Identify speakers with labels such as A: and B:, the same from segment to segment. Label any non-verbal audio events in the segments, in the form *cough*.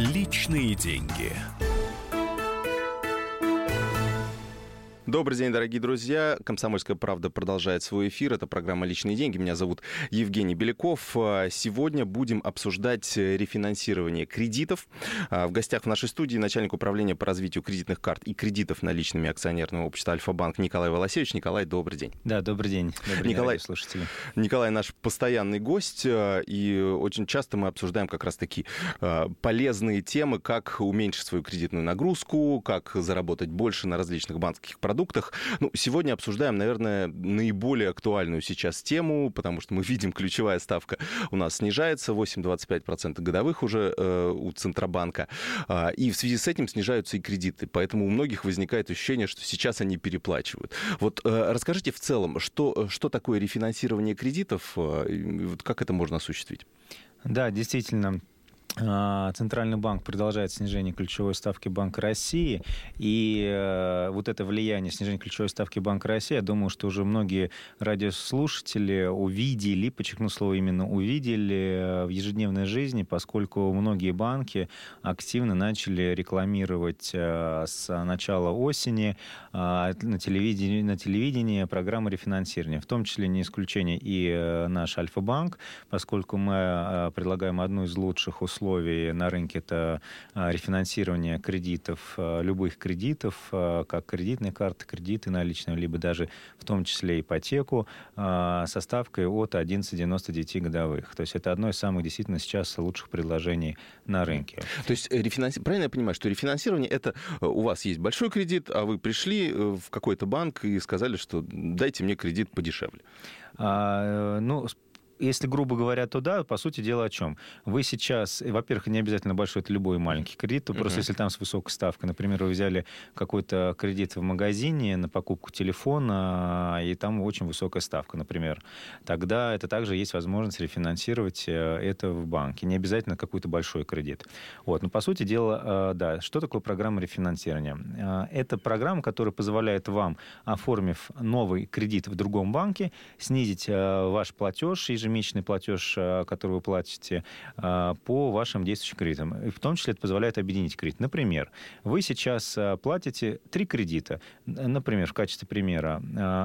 A: Личные деньги.
B: Добрый день, дорогие друзья. «Комсомольская правда» продолжает свой эфир. Это программа «Личные деньги». Меня зовут Евгений Беляков. Сегодня будем обсуждать рефинансирование кредитов. В гостях в нашей студии начальник управления по развитию кредитных карт и кредитов наличными акционерного общества «Альфа-банк» Николай Волосевич. Николай, добрый день.
C: Да, добрый день. Добрый
B: Николай,
C: день, слушатели.
B: Николай наш постоянный гость, и очень часто мы обсуждаем как раз таки полезные темы, как уменьшить свою кредитную нагрузку, как заработать больше на различных банковских продуктах, продуктах. Ну, сегодня обсуждаем, наверное, наиболее актуальную сейчас тему, потому что мы видим, ключевая ставка у нас снижается, 8,25% годовых уже э, у Центробанка. Э, и в связи с этим снижаются и кредиты. Поэтому у многих возникает ощущение, что сейчас они переплачивают. Вот э, расскажите в целом, что, что такое рефинансирование кредитов, э, вот как это можно осуществить?
C: Да, действительно, Центральный банк продолжает снижение ключевой ставки Банка России. И э, вот это влияние снижения ключевой ставки Банка России, я думаю, что уже многие радиослушатели увидели, подчеркну слово именно увидели э, в ежедневной жизни, поскольку многие банки активно начали рекламировать э, с начала осени на телевидении, на телевидении программы рефинансирования. В том числе не исключение и наш Альфа-банк, поскольку мы предлагаем одну из лучших услуг условий на рынке это а, рефинансирование кредитов, а, любых кредитов, а, как кредитные карты, кредиты наличные, либо даже в том числе ипотеку, со ставкой от 11,99 годовых. То есть это одно из самых действительно сейчас лучших предложений на рынке.
B: То есть рефинанси... правильно я понимаю, что рефинансирование это э, у вас есть большой кредит, а вы пришли э, в какой-то банк и сказали, что дайте мне кредит подешевле?
C: А, ну, если грубо говоря, то да, по сути дела о чем? Вы сейчас, во-первых, не обязательно большой, это любой маленький кредит, то просто uh-huh. если там с высокой ставкой, например, вы взяли какой-то кредит в магазине на покупку телефона, и там очень высокая ставка, например, тогда это также есть возможность рефинансировать э, это в банке. Не обязательно какой-то большой кредит. Вот. Но по сути дела, э, да, что такое программа рефинансирования? Э, это программа, которая позволяет вам, оформив новый кредит в другом банке, снизить ваш платеж ежемесячно ежемесячный платеж, э, который вы платите э, по вашим действующим кредитам. И в том числе это позволяет объединить кредит. Например, вы сейчас э, платите три кредита. Например, в качестве примера,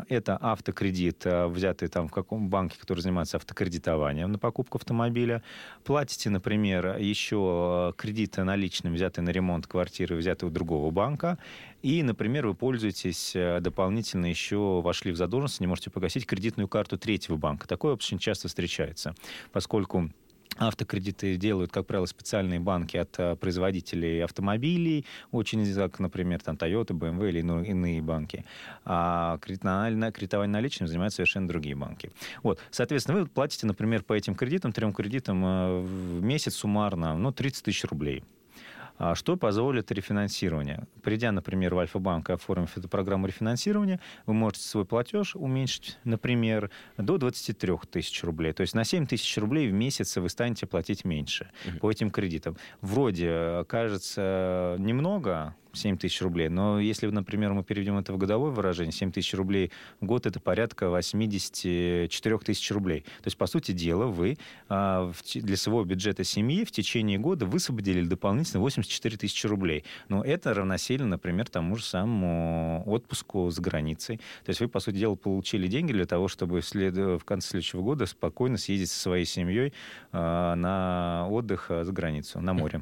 C: это автокредит, взятый там в каком банке, который занимается автокредитованием на покупку автомобиля. Платите, например, еще кредиты наличным, взятые на ремонт квартиры, взятые у другого банка. И, например, вы пользуетесь дополнительно еще, вошли в задолженность, не можете погасить кредитную карту третьего банка. Такое очень часто встречается, поскольку Автокредиты делают, как правило, специальные банки от э, производителей автомобилей, очень, как, например, там, Toyota, BMW или иные банки. А кредитование наличным занимаются совершенно другие банки. Вот. Соответственно, вы платите, например, по этим кредитам, трем кредитам э, в месяц суммарно ну, 30 тысяч рублей. А что позволит рефинансирование? Придя, например, в Альфа-банк и оформив эту программу рефинансирования, вы можете свой платеж уменьшить, например, до 23 тысяч рублей. То есть на 7 тысяч рублей в месяц вы станете платить меньше угу. по этим кредитам. Вроде э, кажется немного, 7 тысяч рублей. Но если, например, мы переведем это в годовое выражение, 7 тысяч рублей в год – это порядка 84 тысяч рублей. То есть, по сути дела, вы а, для своего бюджета семьи в течение года высвободили дополнительно 84 тысячи рублей. Но это равносильно, например, тому же самому отпуску за границей. То есть вы, по сути дела, получили деньги для того, чтобы в конце следующего года спокойно съездить со своей семьей а, на отдых за границу, на море.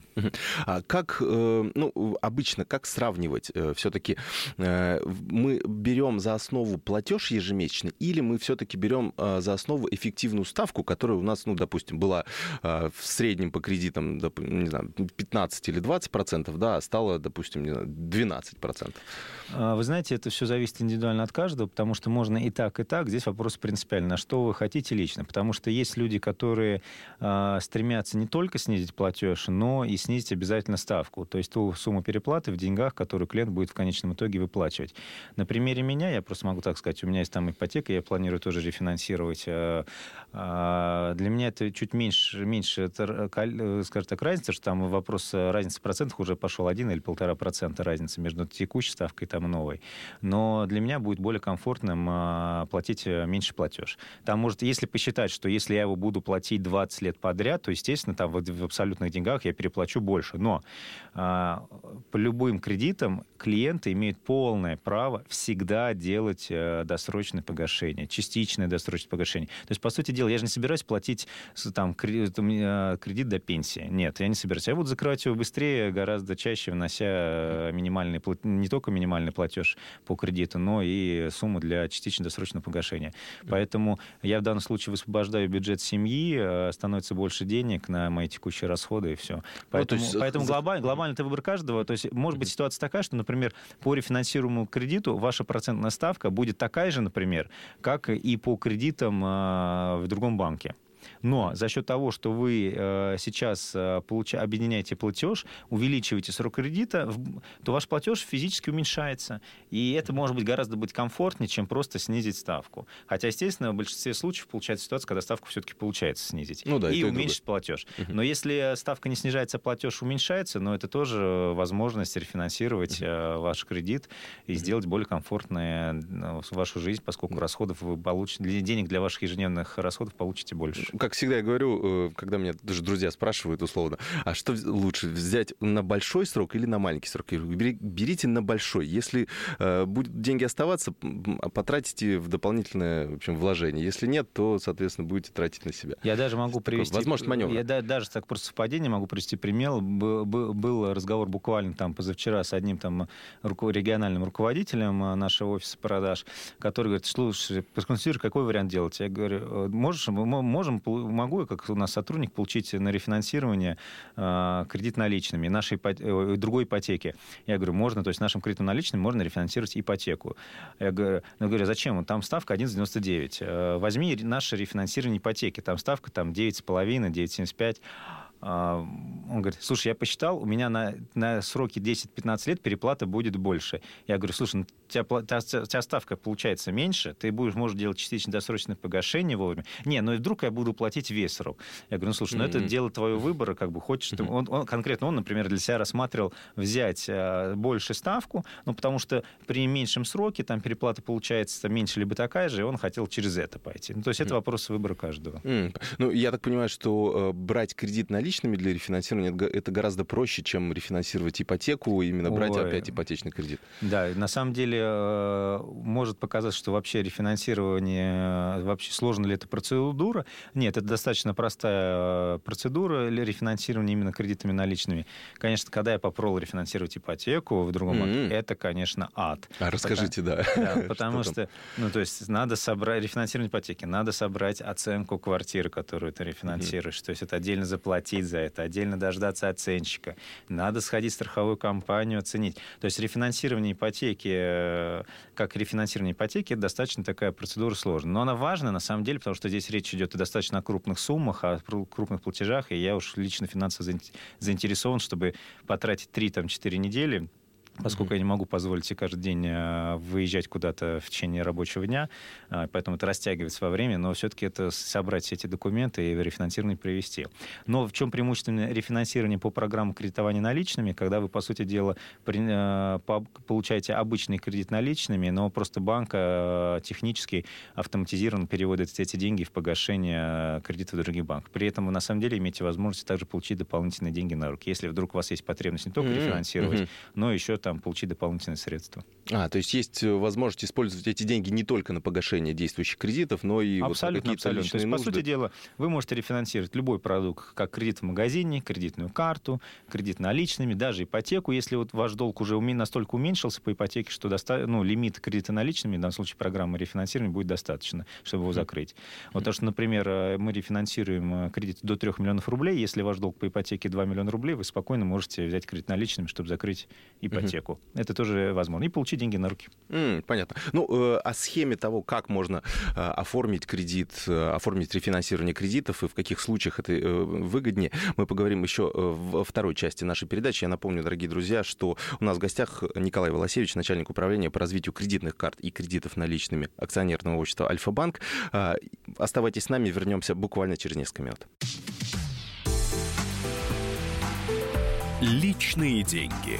B: А как, э, ну, обычно, как как сравнивать? Э, все-таки э, мы берем за основу платеж ежемесячный или мы все-таки берем э, за основу эффективную ставку, которая у нас, ну, допустим, была в среднем по кредитам, не знаю, 15 или 20 процентов, да, а стала, допустим, 12 процентов?
C: А, вы знаете, это все зависит индивидуально от каждого, потому что можно и так, и так. Здесь вопрос принципиальный, на что вы хотите лично. Потому что есть люди, которые стремятся не только снизить платеж, но и снизить обязательно ставку. То есть ту сумму переплаты в деньгах, деньгах, которые клиент будет в конечном итоге выплачивать. На примере меня, я просто могу так сказать, у меня есть там ипотека, я планирую тоже рефинансировать. Э, а, для меня это чуть меньше, меньше скажем так, разница, что там вопрос разницы в процентах уже пошел один или полтора процента разницы между текущей ставкой и там новой. Но для меня будет более комфортным платить меньше платеж. Там может, если посчитать, что если я его буду платить 20 лет подряд, то, естественно, там в, абсолютных деньгах я переплачу больше. Но по любым кредитам клиенты имеют полное право всегда делать а, досрочное погашение, частичное досрочное погашение. То есть, по сути дела, я же не собираюсь платить там, кредит, а, кредит до пенсии. Нет, я не собираюсь. Я буду закрывать его быстрее, гораздо чаще, внося э, минимальный, не только минимальный платеж по кредиту, но и сумму для частично досрочного погашения. Поэтому я в данном случае высвобождаю бюджет семьи, э, становится больше денег на мои текущие расходы и все. Ну, поэтому, ну, есть... поэтому глобаль, глобально это выбор каждого. То есть может быть ситуация такая, что, например, по рефинансируемому кредиту ваша процентная ставка будет такая же, например, как и по кредитам э, в другом банке. Но за счет того, что вы э, сейчас э, получа... объединяете платеж, увеличиваете срок кредита, то ваш платеж физически уменьшается. И это может быть гораздо быть комфортнее, чем просто снизить ставку. Хотя, естественно, в большинстве случаев получается ситуация, когда ставку все-таки получается снизить. Ну, да, и уменьшить и платеж. Угу. Но если ставка не снижается, платеж уменьшается, но это тоже возможность рефинансировать угу. ваш кредит и сделать более комфортной вашу жизнь, поскольку расходов вы получите, денег для ваших ежедневных расходов получите больше
B: как всегда я говорю, э, когда меня даже друзья спрашивают условно, а что лучше, взять на большой срок или на маленький срок? Я говорю, берите на большой. Если э, будут деньги оставаться, потратите в дополнительное в общем, вложение. Если нет, то, соответственно, будете тратить на себя.
C: Я даже могу привести...
B: Возможность маневра.
C: Я даже так просто совпадение могу привести пример. Был, был разговор буквально там позавчера с одним там региональным руководителем э, нашего офиса продаж, который говорит, слушай, проконсультируй, какой вариант делать? Я говорю, можешь, мы можем могу я, как у нас сотрудник, получить на рефинансирование э, кредит наличными, нашей ипотеки, другой ипотеки? Я говорю, можно, то есть нашим кредитом наличным можно рефинансировать ипотеку. Я говорю, ну, говорю зачем? Там ставка 1,99. Э, возьми наше рефинансирование ипотеки, там ставка там 9,5, 9,75. А, он говорит, слушай, я посчитал, у меня на, на сроки 10-15 лет переплата будет больше. Я говорю, слушай, ну, тебя, у тебя ставка получается меньше, ты будешь, можешь делать частично досрочное погашение вовремя. Не, ну и вдруг я буду платить весь срок. Я говорю, ну слушай, ну mm-hmm. это дело твоего выбора, как бы хочешь mm-hmm. ты... Он, он, конкретно он, например, для себя рассматривал взять а, больше ставку, ну потому что при меньшем сроке там переплата получается меньше либо такая же, и он хотел через это пойти. Ну то есть mm-hmm. это вопрос выбора каждого.
B: Mm-hmm. Ну я так понимаю, что э, брать кредит наличными наличными для рефинансирования это гораздо проще, чем рефинансировать ипотеку, именно брать Ой. опять ипотечный кредит.
C: Да, на самом деле э, может показаться, что вообще рефинансирование, э, вообще сложно ли это процедура. Нет, это достаточно простая э, процедура для рефинансирования именно кредитами наличными. Конечно, когда я попробовал рефинансировать ипотеку в другом mm-hmm. банке, это, конечно, ад.
B: А расскажите, да. *laughs*
C: Да, потому что, ну, то есть надо собрать, рефинансирование ипотеки, надо собрать оценку квартиры, которую ты рефинансируешь, то есть это отдельно заплатить за это, отдельно дождаться оценщика. Надо сходить в страховую компанию, оценить. То есть рефинансирование ипотеки, как рефинансирование ипотеки, это достаточно такая процедура сложная. Но она важна на самом деле, потому что здесь речь идет о достаточно крупных суммах, о крупных платежах, и я уж лично финансово заинтересован, чтобы потратить 3-4 недели поскольку mm-hmm. я не могу позволить себе каждый день э, выезжать куда-то в течение рабочего дня, э, поэтому это растягивается во время, но все-таки это собрать все эти документы и рефинансирование привести. Но в чем преимущество рефинансирования по программам кредитования наличными, когда вы, по сути дела, э, получаете обычный кредит наличными, но просто банк технически автоматизированно переводит эти деньги в погашение кредита в других банках. При этом вы, на самом деле, имеете возможность также получить дополнительные деньги на руки. Если вдруг у вас есть потребность не только mm-hmm. рефинансировать, mm-hmm. но еще там получить дополнительные средства.
B: А, то есть есть э, возможность использовать эти деньги не только на погашение действующих кредитов, но и
C: абсолютно,
B: вот абсолютно.
C: То есть,
B: нужды.
C: по сути дела, вы можете рефинансировать любой продукт, как кредит в магазине, кредитную карту, кредит наличными, даже ипотеку, если вот ваш долг уже настолько уменьшился по ипотеке, что доста... ну, лимит кредита наличными, в данном случае программы рефинансирования будет достаточно, чтобы его закрыть. Вот то, что, например, э, мы рефинансируем э, кредит до 3 миллионов рублей, если ваш долг по ипотеке 2 миллиона рублей, вы спокойно можете взять кредит наличными, чтобы закрыть ипотеку ипотеку. Это тоже возможно. И получить деньги на руки.
B: Mm, понятно. Ну, э, о схеме того, как можно э, оформить кредит, э, оформить рефинансирование кредитов и в каких случаях это э, выгоднее, мы поговорим еще э, в второй части нашей передачи. Я напомню, дорогие друзья, что у нас в гостях Николай Волосевич, начальник управления по развитию кредитных карт и кредитов наличными акционерного общества «Альфа-банк». Э, оставайтесь с нами, вернемся буквально через несколько минут.
A: Личные деньги.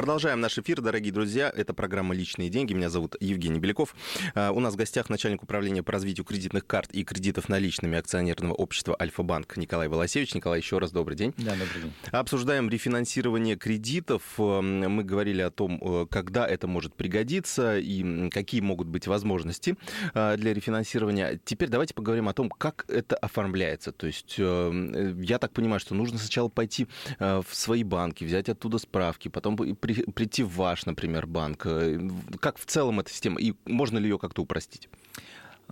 B: Продолжаем наш эфир, дорогие друзья. Это программа «Личные деньги». Меня зовут Евгений Беляков. А, у нас в гостях начальник управления по развитию кредитных карт и кредитов наличными акционерного общества «Альфа-банк» Николай Волосевич. Николай, еще раз добрый день.
C: Да, добрый день.
B: Обсуждаем рефинансирование кредитов. Мы говорили о том, э, когда это может пригодиться и какие могут быть возможности а, для рефинансирования. Теперь давайте поговорим о том, как это оформляется. То есть э, я так понимаю, что нужно сначала пойти э, в свои банки, взять оттуда справки, потом при, прийти в ваш, например, банк? Э, как в целом эта система? И можно ли ее как-то упростить?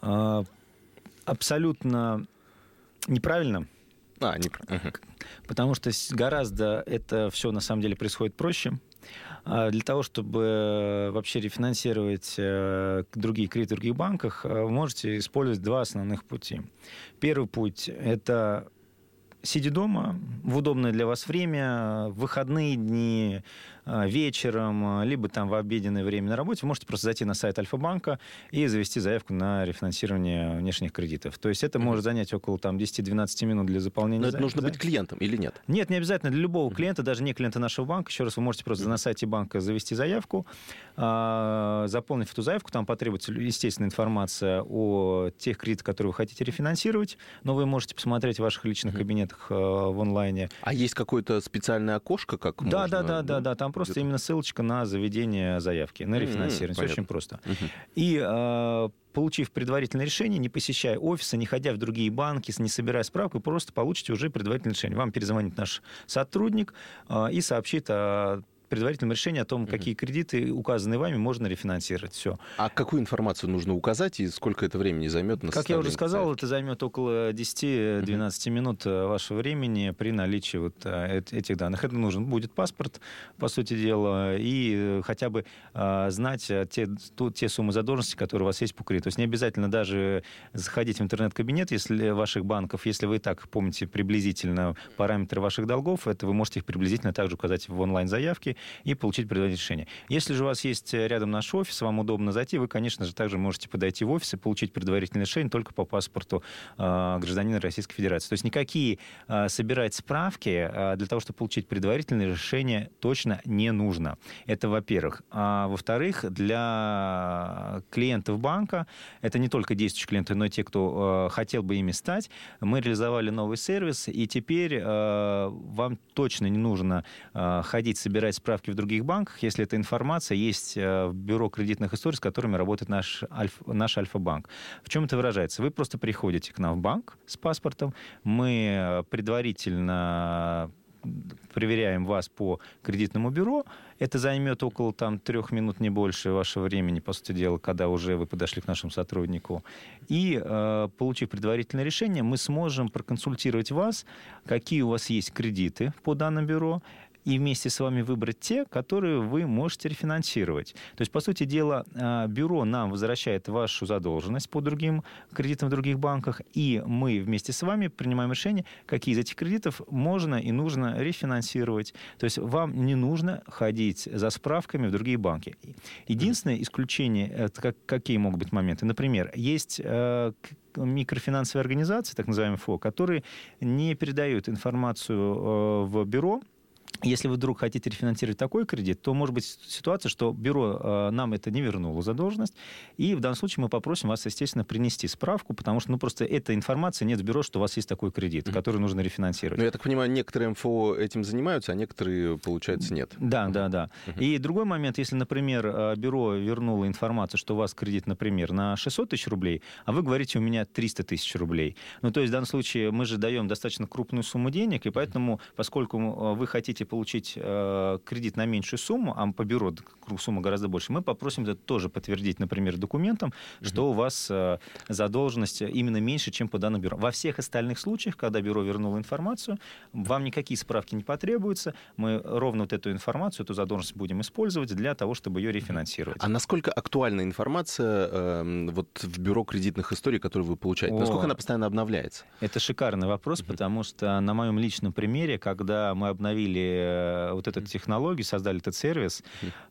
C: А, абсолютно неправильно.
B: А, неправильно.
C: Потому что гораздо это все на самом деле происходит проще. А для того, чтобы вообще рефинансировать э, другие кредиты в других банках, э, вы можете использовать два основных пути. Первый путь – это сидя дома в удобное для вас время, в выходные дни, вечером, а, либо там в обеденное время на работе, вы можете просто зайти на сайт Альфа-банка и завести заявку на рефинансирование внешних кредитов. То есть это mm-hmm. может занять около там, 10-12 минут для заполнения.
B: Но это нужно быть клиентом или нет?
C: Нет, не обязательно. Для любого mm-hmm. клиента, даже не клиента нашего банка, еще раз, вы можете просто mm-hmm. на сайте банка завести заявку, а, заполнив эту заявку, там потребуется, естественно, информация о тех кредитах, которые вы хотите рефинансировать, но вы можете посмотреть в ваших личных кабинетах в онлайне.
B: А есть какое-то специальное окошко, как
C: да,
B: можно...
C: Да, да, да, да, там просто именно ссылочка на заведение заявки, на рефинансирование. Mm-hmm, очень просто. Mm-hmm. И э, получив предварительное решение, не посещая офиса, не ходя в другие банки, не собирая справку, просто получите уже предварительное решение. Вам перезвонит наш сотрудник э, и сообщит о предварительном решении о том, какие кредиты, указанные вами, можно рефинансировать. Все.
B: А какую информацию нужно указать и сколько это времени займет на
C: Как я уже сказал, заявки? это займет около 10-12 угу. минут э, вашего времени при наличии вот э, этих данных. Это нужен будет паспорт, по сути дела, и э, хотя бы знать те, те суммы задолженности, которые у вас есть по кредиту. То есть не обязательно даже заходить в интернет-кабинет если ваших банков, если вы и так помните приблизительно параметры ваших долгов, это вы можете их приблизительно также указать в онлайн-заявке, и получить предварительное решение. Если же у вас есть э, рядом наш офис, вам удобно зайти, вы, конечно же, также можете подойти в офис и получить предварительное решение только по паспорту э, гражданина Российской Федерации. То есть никакие э, собирать справки э, для того, чтобы получить предварительное решение, точно не нужно. Это во-первых. А во-вторых, для клиентов банка, это не только действующие клиенты, но и те, кто э, хотел бы ими стать, мы реализовали новый сервис, и теперь э, вам точно не нужно э, ходить, собирать справки в других банках, если эта информация есть э, в бюро кредитных историй, с которыми работает наш, Альф, наш Альфа-банк. В чем это выражается? Вы просто приходите к нам в банк с паспортом, мы э, предварительно проверяем вас по кредитному бюро. Это займет около там, трех минут, не больше вашего времени, по сути дела, когда уже вы подошли к нашему сотруднику. И, э, получив предварительное решение, мы сможем проконсультировать вас, какие у вас есть кредиты по данному бюро, и вместе с вами выбрать те, которые вы можете рефинансировать. То есть, по сути дела, а, бюро нам возвращает вашу задолженность по другим кредитам в других банках, и мы вместе с вами принимаем решение, какие из этих кредитов можно и нужно рефинансировать. То есть вам не нужно ходить за справками в другие банки. Единственное исключение, это как, какие могут быть моменты. Например, есть э, микрофинансовые организации, так называемые ФО, которые не передают информацию в бюро, если вы вдруг хотите рефинансировать такой кредит, то может быть ситуация, что бюро э, нам это не вернуло задолженность, и в данном случае мы попросим вас, естественно, принести справку, потому что, ну, просто эта информация нет в бюро, что у вас есть такой кредит, mm-hmm. который нужно рефинансировать.
B: Ну, я так понимаю, некоторые МФО этим занимаются, а некоторые, получается, нет.
C: Да, mm-hmm. да, да. Mm-hmm. И другой момент, если, например, э, бюро вернуло информацию, что у вас кредит, например, на 600 тысяч рублей, а вы говорите, у меня 300 тысяч рублей. Ну, то есть в данном случае мы же даем достаточно крупную сумму денег, и поэтому, поскольку э, вы хотите получить э, кредит на меньшую сумму, а по бюро сумма гораздо больше, мы попросим это тоже подтвердить, например, документом, угу. что у вас э, задолженность именно меньше, чем по данному бюро. Во всех остальных случаях, когда бюро вернуло информацию, вам никакие справки не потребуются, мы ровно вот эту информацию, эту задолженность будем использовать для того, чтобы ее рефинансировать.
B: А насколько актуальна информация э, вот в бюро кредитных историй, которую вы получаете? О, насколько она постоянно обновляется?
C: Это шикарный вопрос, угу. потому что на моем личном примере, когда мы обновили Э, вот эту технологию, создали этот сервис,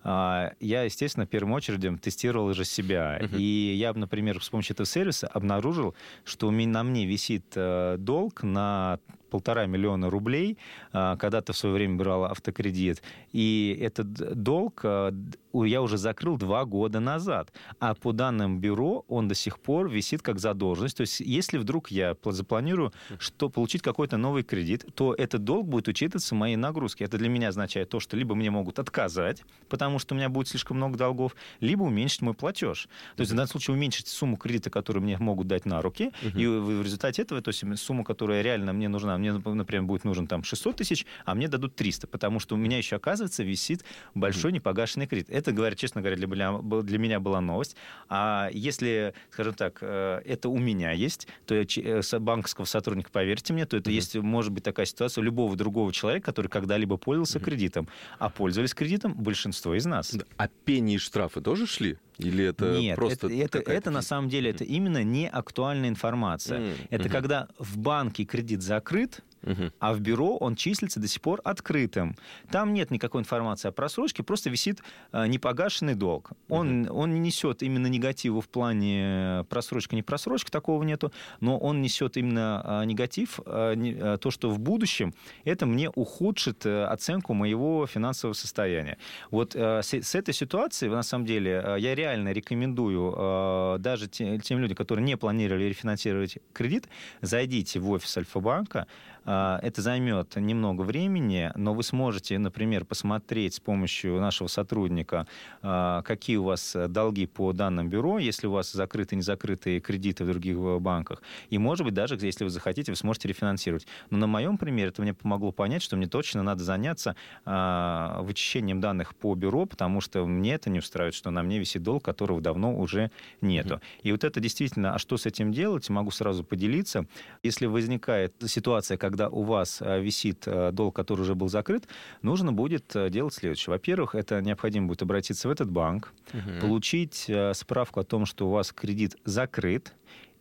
C: uh я, естественно, в первую очередь тестировал же себя. И я, например, с помощью этого сервиса обнаружил, что на мне висит э, долг на полтора миллиона рублей, а, когда-то в свое время брал автокредит, и этот долг а, я уже закрыл два года назад, а по данным бюро он до сих пор висит как задолженность. То есть если вдруг я запланирую что получить какой-то новый кредит, то этот долг будет учитываться в моей нагрузке. Это для меня означает то, что либо мне могут отказать, потому что у меня будет слишком много долгов, либо уменьшить мой платеж. То есть в данном случае уменьшить сумму кредита, которую мне могут дать на руки, uh-huh. и в результате этого, то есть сумму, которая реально мне нужна, мне, например, будет нужен там 600 тысяч, а мне дадут 300, потому что у меня еще, оказывается, висит большой непогашенный кредит. Это, говоря, честно говоря, для меня, для меня была новость. А если, скажем так, э, это у меня есть, то я, э, банковского сотрудника, поверьте мне, то это mm-hmm. есть, может быть такая ситуация у любого другого человека, который когда-либо пользовался mm-hmm. кредитом. А пользовались кредитом большинство из нас.
B: А пени и штрафы тоже шли? Или это
C: Нет,
B: просто
C: это, это, это на самом деле это именно не актуальная информация. Mm-hmm. Это когда в банке кредит закрыт, угу. а в бюро он числится до сих пор открытым. Там нет никакой информации о просрочке, просто висит э, непогашенный долг. Он, угу. он не несет именно негативу в плане просрочка, не просрочка, такого нету, но он несет именно э, негатив, э, то, что в будущем это мне ухудшит оценку моего финансового состояния. Вот с, этой ситуацией, на самом деле, я реально рекомендую даже тем, людям, которые не планировали рефинансировать кредит, зайдите в офис Альфа-банка, это займет немного времени, но вы сможете, например, посмотреть с помощью нашего сотрудника, а, какие у вас долги по данным бюро, если у вас закрыты и не закрытые кредиты в других э, банках. И, может быть, даже если вы захотите, вы сможете рефинансировать. Но на моем примере это мне помогло понять, что мне точно надо заняться а, вычищением данных по бюро, потому что мне это не устраивает, что на мне висит долг, которого давно уже нету. Mm-hmm. И вот это действительно, а что с этим делать, могу сразу поделиться. Если возникает ситуация, когда когда у вас э, висит э, долг, который уже был закрыт, нужно будет э, делать следующее. Во-первых, это необходимо будет обратиться в этот банк, угу. получить справку о том, что у вас кредит закрыт,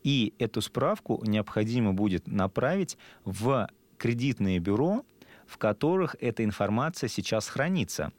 C: и эту справку необходимо будет направить в кредитные бюро, в которых эта информация сейчас хранится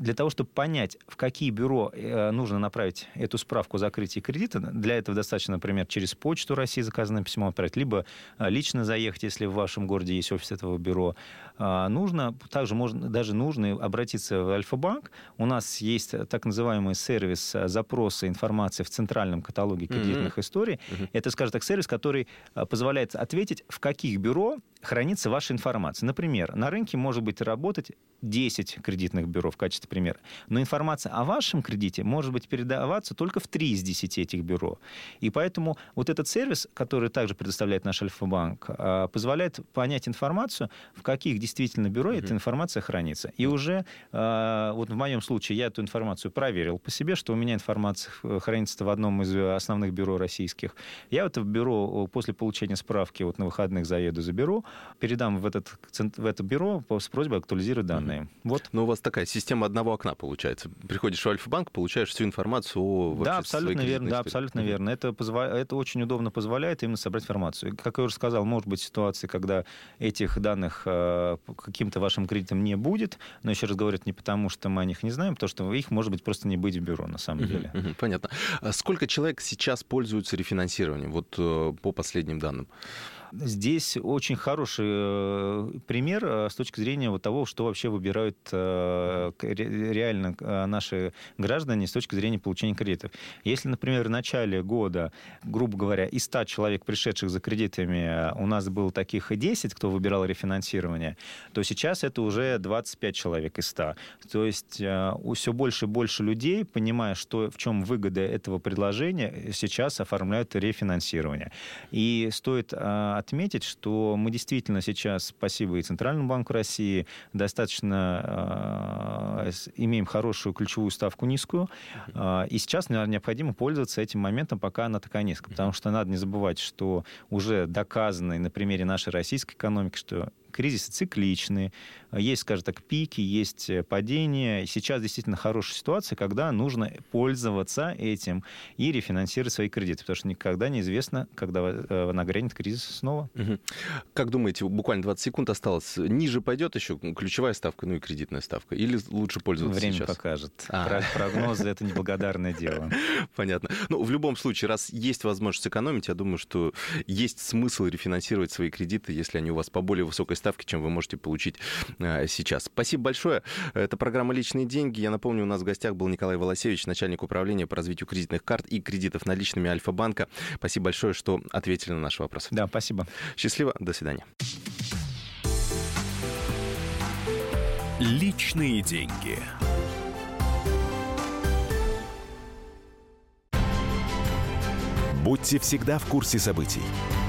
C: для того, чтобы понять, в какие бюро э, нужно направить эту справку о закрытии кредита, для этого достаточно, например, через почту России заказанное письмо отправить, либо э, лично заехать, если в вашем городе есть офис этого бюро. А, нужно, также можно, даже нужно обратиться в Альфа-банк. У нас есть так называемый сервис э, запроса информации в центральном каталоге кредитных mm-hmm. историй. Mm-hmm. Это, скажем так, сервис, который позволяет ответить, в каких бюро хранится ваша информация. Например, на рынке может быть работать 10 кредитных бюро в качестве примера, но информация о вашем кредите может быть передаваться только в 3 из 10 этих бюро. И поэтому вот этот сервис, который также предоставляет наш Альфа-банк, а, позволяет понять информацию, в каких действительно бюро mm-hmm. эта информация хранится. И уже а, вот в моем случае я эту информацию проверил по себе, что у меня информация хранится в одном из основных бюро российских. Я в это бюро после получения справки вот на выходных заеду заберу, передам в, этот, в это бюро с просьбой актуализировать данные.
B: Вот. Но у вас такая система одного одного окна получается. Приходишь в Альфа-банк, получаешь всю информацию о
C: Да, абсолютно верно, да, абсолютно верно. Это, позва... это очень удобно позволяет именно собрать информацию. Как я уже сказал, может быть ситуации, когда этих данных э, каким-то вашим кредитом не будет, но еще раз говорю, это не потому, что мы о них не знаем, потому что их может быть просто не быть в бюро на самом деле.
B: Понятно. А сколько человек сейчас пользуются рефинансированием, вот э, по последним данным?
C: Здесь очень хороший э, пример э, с точки зрения вот того, что вообще выбирают э, реально наши граждане с точки зрения получения кредитов. Если, например, в начале года, грубо говоря, из 100 человек, пришедших за кредитами, у нас было таких и 10, кто выбирал рефинансирование, то сейчас это уже 25 человек из 100. То есть все больше и больше людей, понимая, что, в чем выгода этого предложения, сейчас оформляют рефинансирование. И стоит отметить, что мы действительно сейчас, спасибо и Центральному банку России, достаточно э, имеем хорошую ключевую ставку низкую, э, и сейчас необходимо пользоваться этим моментом, пока она такая низкая, потому что надо не забывать, что уже доказано на примере нашей российской экономики, что кризисы цикличны, есть, скажем так, пики, есть э, падения. Сейчас действительно хорошая ситуация, когда нужно пользоваться этим и рефинансировать свои кредиты, потому что никогда неизвестно, когда э, нагрянет кризис снова.
B: Угу. Как думаете, буквально 20 секунд осталось, ниже пойдет еще ключевая ставка, ну и кредитная ставка, или лучше пользоваться
C: Время
B: сейчас?
C: покажет. А. Прогнозы — это неблагодарное дело. *laughs*
B: Понятно. Ну, в любом случае, раз есть возможность экономить, я думаю, что есть смысл рефинансировать свои кредиты, если они у вас по более высокой ставке, чем вы можете получить э, сейчас. Спасибо большое. Это программа «Личные деньги». Я напомню, у нас в гостях был Николай Волосевич, начальник управления по развитию кредитных карт и кредитов наличными Альфа-банка. Спасибо большое, что ответили на наши вопросы.
C: Да, спасибо.
B: Счастливо. До свидания.
A: Личные деньги.
D: Будьте всегда в курсе событий.